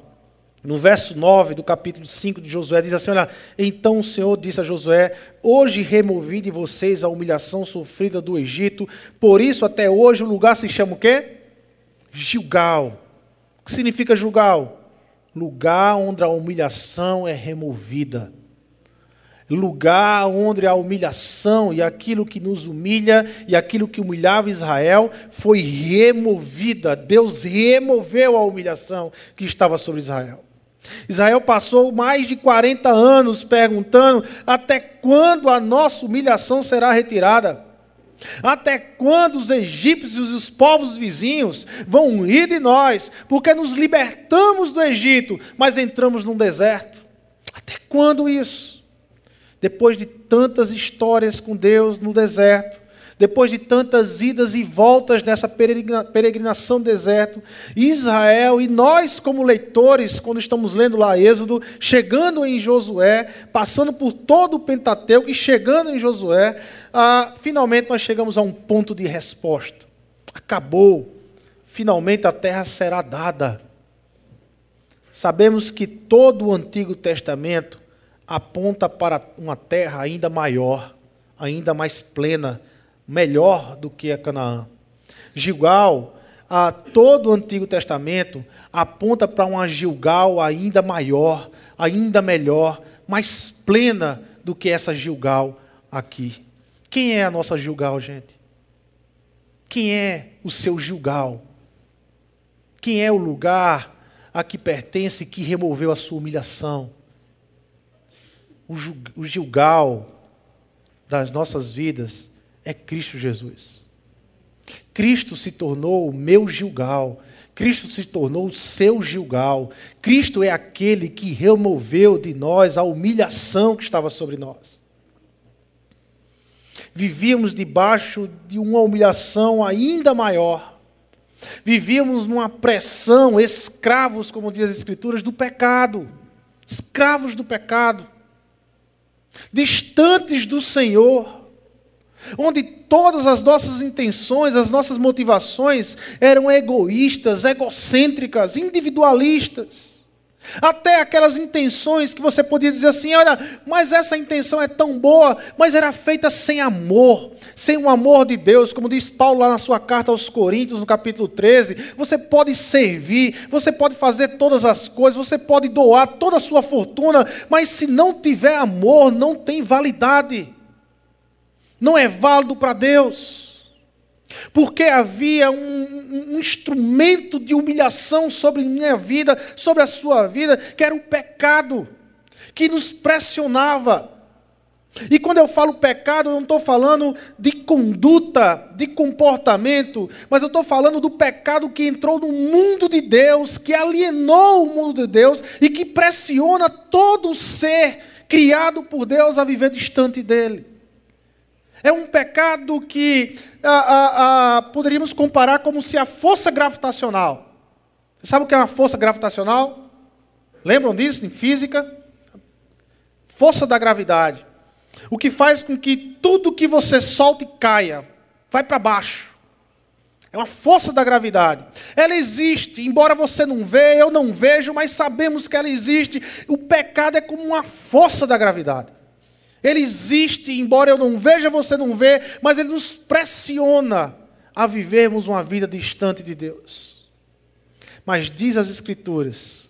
[SPEAKER 1] No verso 9 do capítulo 5 de Josué, diz assim: Olha, então o Senhor disse a Josué: Hoje removi de vocês a humilhação sofrida do Egito, por isso até hoje o lugar se chama o quê? Gilgal. O que significa Gilgal? Lugar onde a humilhação é removida lugar onde a humilhação e aquilo que nos humilha e aquilo que humilhava Israel foi removida. Deus removeu a humilhação que estava sobre Israel. Israel passou mais de 40 anos perguntando: até quando a nossa humilhação será retirada? Até quando os egípcios e os povos vizinhos vão rir de nós, porque nos libertamos do Egito, mas entramos num deserto? Até quando isso? depois de tantas histórias com Deus no deserto, depois de tantas idas e voltas nessa peregrinação deserto, Israel e nós, como leitores, quando estamos lendo lá Êxodo, chegando em Josué, passando por todo o Pentateuco e chegando em Josué, ah, finalmente nós chegamos a um ponto de resposta. Acabou. Finalmente a terra será dada. Sabemos que todo o Antigo Testamento aponta para uma terra ainda maior, ainda mais plena, melhor do que a Canaã. Gilgal, a todo o Antigo Testamento aponta para uma Gilgal ainda maior, ainda melhor, mais plena do que essa Gilgal aqui. Quem é a nossa Gilgal, gente? Quem é o seu Gilgal? Quem é o lugar a que pertence que removeu a sua humilhação? o Gilgal das nossas vidas é Cristo Jesus. Cristo se tornou o meu Gilgal. Cristo se tornou o seu Gilgal. Cristo é aquele que removeu de nós a humilhação que estava sobre nós. Vivíamos debaixo de uma humilhação ainda maior. Vivíamos numa pressão, escravos, como diz as Escrituras, do pecado. Escravos do pecado distantes do Senhor, onde todas as nossas intenções, as nossas motivações eram egoístas, egocêntricas, individualistas. Até aquelas intenções que você podia dizer assim: olha, mas essa intenção é tão boa, mas era feita sem amor, sem o amor de Deus, como diz Paulo lá na sua carta aos Coríntios, no capítulo 13. Você pode servir, você pode fazer todas as coisas, você pode doar toda a sua fortuna, mas se não tiver amor, não tem validade, não é válido para Deus. Porque havia um, um, instrumento de humilhação sobre minha vida, sobre a sua vida, que era o pecado, que nos pressionava. E quando eu falo pecado, eu não estou falando de conduta, de comportamento, mas eu estou falando do pecado que entrou no mundo de Deus, que alienou o mundo de Deus e que pressiona todo ser criado por Deus a viver distante dele. É um pecado que ah, ah, ah, poderíamos comparar como se a força gravitacional. Você sabe o que é uma força gravitacional? Lembram disso em física? Força da gravidade. O que faz com que tudo que você solta caia, vai para baixo. É uma força da gravidade. Ela existe, embora você não veja, eu não vejo, mas sabemos que ela existe. O pecado é como uma força da gravidade. Ele existe, embora eu não veja, você não vê, mas ele nos pressiona a vivermos uma vida distante de Deus. Mas diz as Escrituras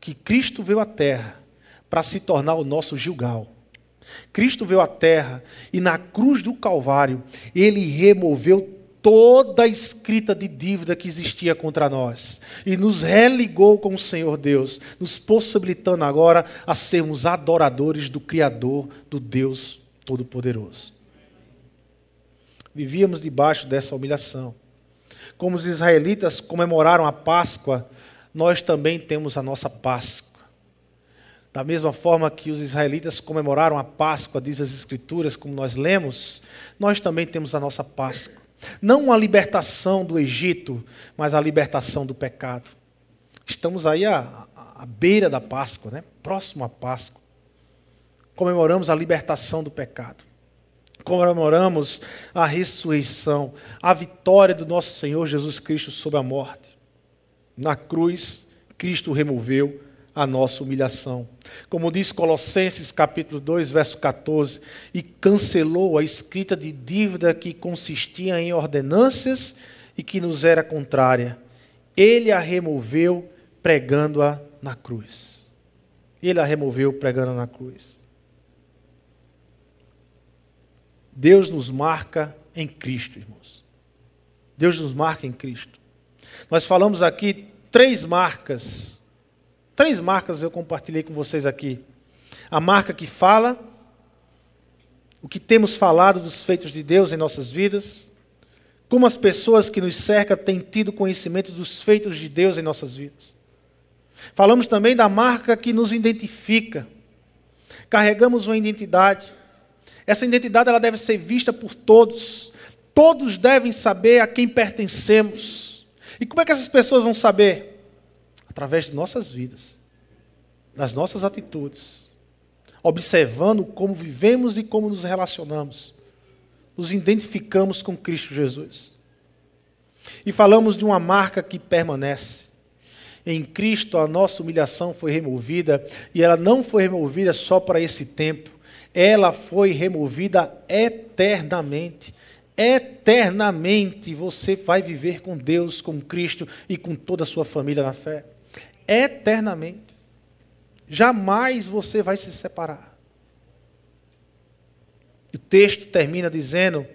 [SPEAKER 1] que Cristo veio à terra para se tornar o nosso Gilgal. Cristo veio à terra e na cruz do Calvário ele removeu toda a escrita de dívida que existia contra nós e nos religou com o Senhor Deus, nos possibilitando agora a sermos adoradores do Criador, do Deus Todo-Poderoso. Vivíamos debaixo dessa humilhação. Como os israelitas comemoraram a Páscoa, nós também temos a nossa Páscoa. Da mesma forma que os israelitas comemoraram a Páscoa, diz as Escrituras, como nós lemos, nós também temos a nossa Páscoa. Não a libertação do Egito, mas a libertação do pecado. Estamos aí à, à beira da Páscoa, né? próximo à Páscoa. Comemoramos a libertação do pecado. Comemoramos a ressurreição, a vitória do nosso Senhor Jesus Cristo sobre a morte. Na cruz, Cristo removeu a nossa humilhação. Como diz Colossenses capítulo 2, verso 14, e cancelou a escrita de dívida que consistia em ordenâncias e que nos era contrária. Ele a removeu pregando-a na cruz. Ele a removeu pregando na cruz. Deus nos marca em Cristo, irmãos. Deus nos marca em Cristo. Nós falamos aqui três marcas Três marcas eu compartilhei com vocês aqui. A marca que fala, o que temos falado dos feitos de Deus em nossas vidas, como as pessoas que nos cercam têm tido conhecimento dos feitos de Deus em nossas vidas. Falamos também da marca que nos identifica. Carregamos uma identidade. Essa identidade ela deve ser vista por todos. Todos devem saber a quem pertencemos. E como é que essas pessoas vão saber? Através de nossas vidas, das nossas atitudes, observando como vivemos e como nos relacionamos, nos identificamos com Cristo Jesus. E falamos de uma marca que permanece. Em Cristo a nossa humilhação foi removida, e ela não foi removida só para esse tempo, ela foi removida eternamente. Eternamente você vai viver com Deus, com Cristo e com toda a sua família na fé eternamente. Jamais você vai se separar. O texto termina dizendo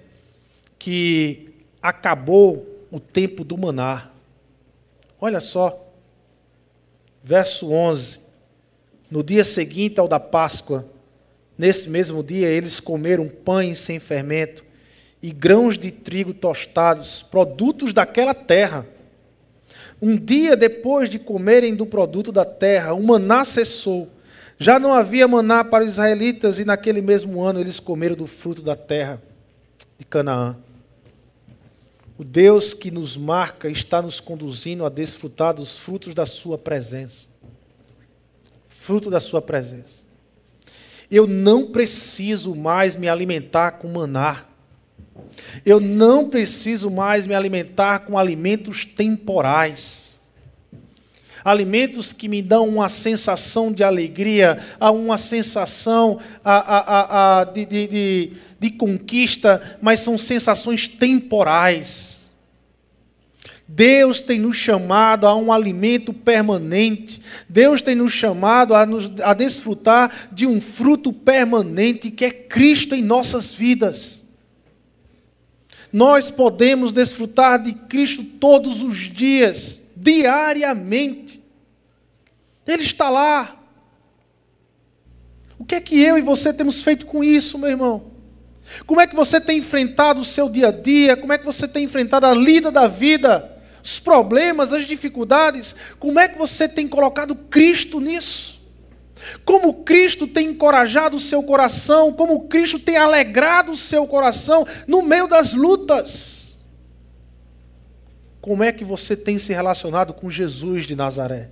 [SPEAKER 1] que acabou o tempo do maná. Olha só, verso 11. No dia seguinte ao da Páscoa, nesse mesmo dia, eles comeram pães sem fermento e grãos de trigo tostados, produtos daquela terra um dia depois de comerem do produto da terra, o maná cessou. Já não havia maná para os israelitas, e naquele mesmo ano eles comeram do fruto da terra de Canaã. O Deus que nos marca está nos conduzindo a desfrutar dos frutos da Sua presença. Fruto da Sua presença. Eu não preciso mais me alimentar com maná. Eu não preciso mais me alimentar com alimentos temporais. Alimentos que me dão uma sensação de alegria, uma sensação de, de, de, de conquista, mas são sensações temporais. Deus tem nos chamado a um alimento permanente. Deus tem nos chamado a, nos, a desfrutar de um fruto permanente que é Cristo em nossas vidas nós podemos desfrutar de Cristo todos os dias, diariamente. Ele está lá. O que é que eu e você temos feito com isso, meu irmão? Como é que você tem enfrentado o seu dia a dia? Como é que você tem enfrentado a lida da vida? Os problemas, as dificuldades? Como é que você tem colocado Cristo nisso? Como Cristo tem encorajado o seu coração, como Cristo tem alegrado o seu coração no meio das lutas. Como é que você tem se relacionado com Jesus de Nazaré?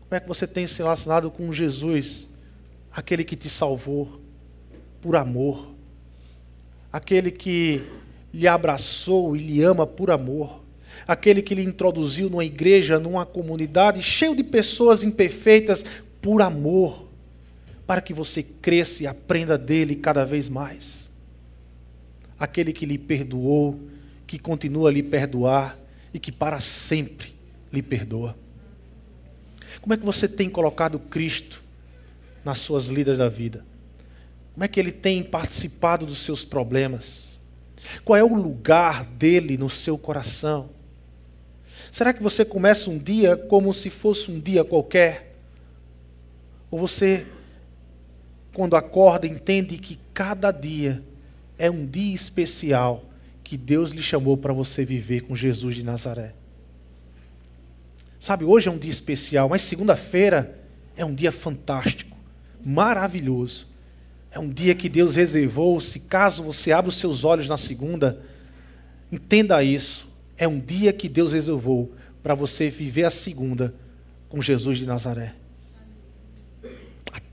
[SPEAKER 1] Como é que você tem se relacionado com Jesus, aquele que te salvou por amor, aquele que lhe abraçou e lhe ama por amor. Aquele que lhe introduziu numa igreja, numa comunidade cheio de pessoas imperfeitas por amor, para que você cresça e aprenda dele cada vez mais. Aquele que lhe perdoou, que continua a lhe perdoar e que para sempre lhe perdoa. Como é que você tem colocado Cristo nas suas lidas da vida? Como é que ele tem participado dos seus problemas? Qual é o lugar dele no seu coração? Será que você começa um dia como se fosse um dia qualquer? Ou você, quando acorda, entende que cada dia é um dia especial que Deus lhe chamou para você viver com Jesus de Nazaré? Sabe, hoje é um dia especial, mas segunda-feira é um dia fantástico, maravilhoso é um dia que Deus reservou. Se caso você abra os seus olhos na segunda, entenda isso. É um dia que Deus reservou para você viver a segunda com Jesus de Nazaré.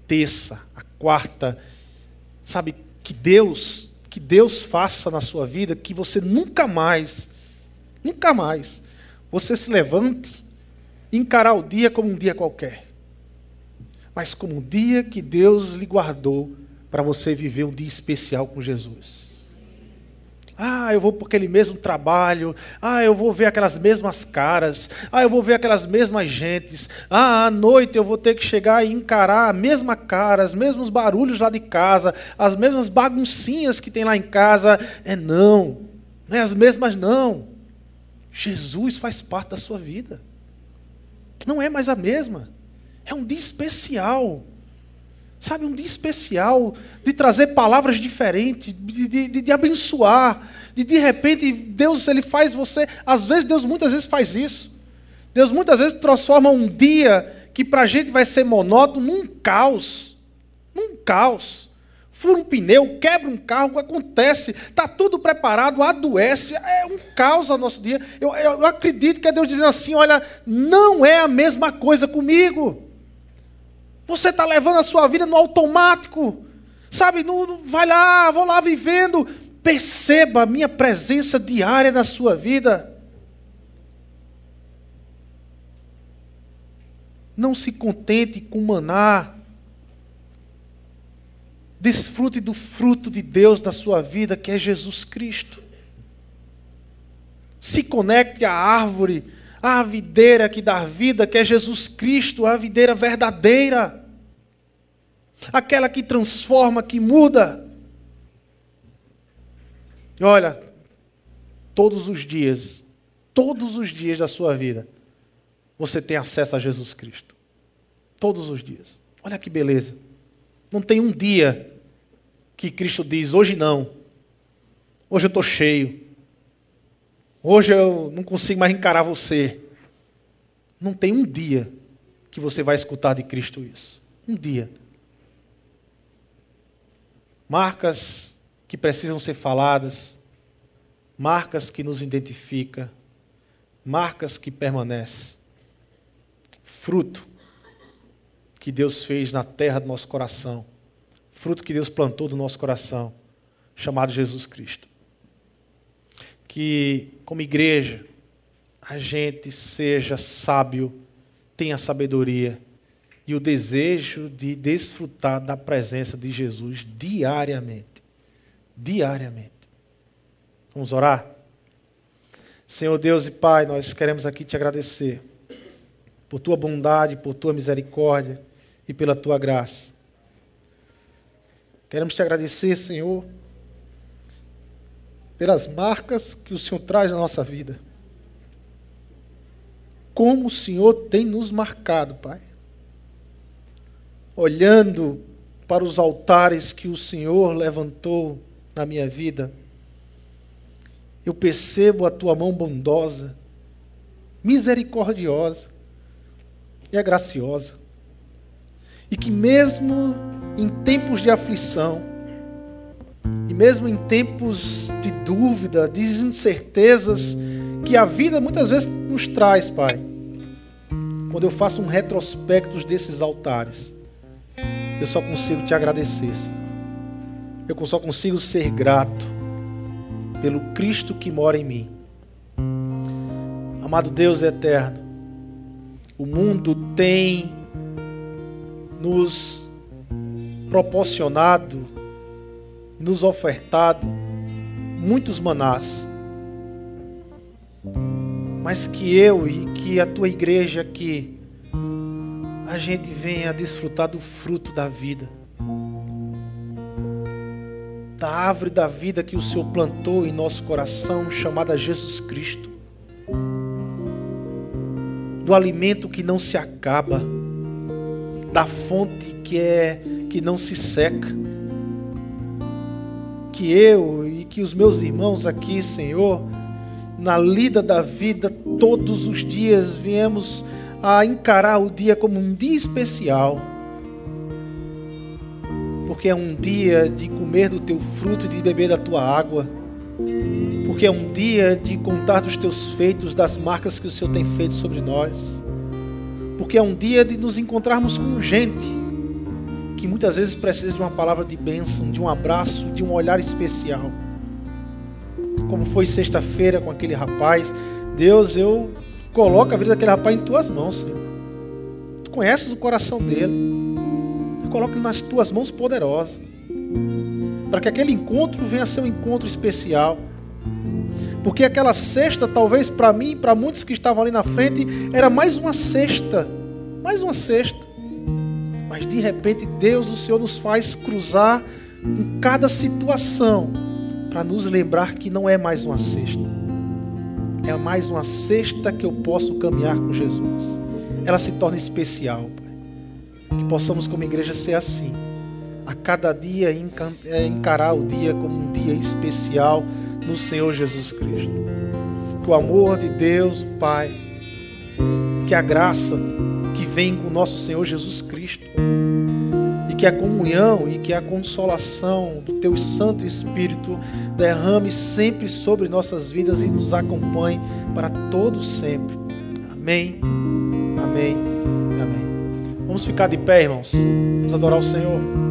[SPEAKER 1] Terça, a quarta, sabe que Deus, que Deus faça na sua vida que você nunca mais, nunca mais, você se levante e encarar o dia como um dia qualquer, mas como um dia que Deus lhe guardou para você viver um dia especial com Jesus. Ah, eu vou para aquele mesmo trabalho. Ah, eu vou ver aquelas mesmas caras. Ah, eu vou ver aquelas mesmas gentes. Ah, à noite eu vou ter que chegar e encarar a mesma cara, os mesmos barulhos lá de casa, as mesmas baguncinhas que tem lá em casa. É não. Não é as mesmas, não. Jesus faz parte da sua vida. Não é mais a mesma. É um dia especial. Sabe, um dia especial, de trazer palavras diferentes, de, de, de abençoar. De de repente, Deus ele faz você. Às vezes, Deus muitas vezes faz isso. Deus muitas vezes transforma um dia que para a gente vai ser monótono num caos. Num caos. Fura um pneu, quebra um carro, acontece, está tudo preparado, adoece, é um caos ao nosso dia. Eu, eu, eu acredito que é Deus dizendo assim: olha, não é a mesma coisa comigo. Você está levando a sua vida no automático. Sabe, no, no, vai lá, vou lá vivendo. Perceba a minha presença diária na sua vida. Não se contente com maná. Desfrute do fruto de Deus na sua vida, que é Jesus Cristo. Se conecte à árvore a videira que dá vida, que é Jesus Cristo, a videira verdadeira, aquela que transforma, que muda. E olha, todos os dias, todos os dias da sua vida, você tem acesso a Jesus Cristo. Todos os dias. Olha que beleza. Não tem um dia que Cristo diz: hoje não, hoje eu estou cheio. Hoje eu não consigo mais encarar você. Não tem um dia que você vai escutar de Cristo isso. Um dia. Marcas que precisam ser faladas, marcas que nos identificam, marcas que permanecem. Fruto que Deus fez na terra do nosso coração, fruto que Deus plantou do nosso coração, chamado Jesus Cristo que, como igreja, a gente seja sábio, tenha sabedoria e o desejo de desfrutar da presença de Jesus diariamente. Diariamente. Vamos orar? Senhor Deus e Pai, nós queremos aqui te agradecer por tua bondade, por tua misericórdia e pela tua graça. Queremos te agradecer, Senhor pelas marcas que o Senhor traz na nossa vida. Como o Senhor tem nos marcado, Pai. Olhando para os altares que o Senhor levantou na minha vida, eu percebo a tua mão bondosa, misericordiosa e graciosa. E que mesmo em tempos de aflição, e mesmo em tempos de dúvida, de incertezas que a vida muitas vezes nos traz, Pai. Quando eu faço um retrospecto desses altares, eu só consigo te agradecer, Senhor. Eu só consigo ser grato pelo Cristo que mora em mim. Amado Deus eterno, o mundo tem nos proporcionado, nos ofertado muitos manás, mas que eu e que a tua igreja aqui, a gente venha desfrutar do fruto da vida, da árvore da vida que o Senhor plantou em nosso coração, chamada Jesus Cristo, do alimento que não se acaba, da fonte que é que não se seca. Que eu e que os meus irmãos aqui, Senhor, na lida da vida, todos os dias viemos a encarar o dia como um dia especial. Porque é um dia de comer do teu fruto e de beber da tua água. Porque é um dia de contar dos teus feitos, das marcas que o Senhor tem feito sobre nós. Porque é um dia de nos encontrarmos com gente que muitas vezes precisa de uma palavra de bênção, de um abraço, de um olhar especial. Como foi sexta-feira com aquele rapaz. Deus, eu coloco a vida daquele rapaz em tuas mãos, Senhor. Tu conheces o coração dele. Eu coloco nas tuas mãos poderosas. Para que aquele encontro venha a ser um encontro especial. Porque aquela cesta, talvez para mim e para muitos que estavam ali na frente, era mais uma cesta. Mais uma cesta. Mas de repente Deus, o Senhor, nos faz cruzar com cada situação para nos lembrar que não é mais uma cesta. É mais uma cesta que eu posso caminhar com Jesus. Ela se torna especial, Pai. Que possamos, como igreja, ser assim. A cada dia é, encarar o dia como um dia especial no Senhor Jesus Cristo. Que o amor de Deus, Pai, que a graça que vem com o nosso Senhor Jesus Cristo. E que a comunhão e que a consolação do Teu Santo Espírito derrame sempre sobre nossas vidas e nos acompanhe para todos sempre. Amém. Amém. Amém. Vamos ficar de pé, irmãos. Vamos adorar o
[SPEAKER 2] Senhor.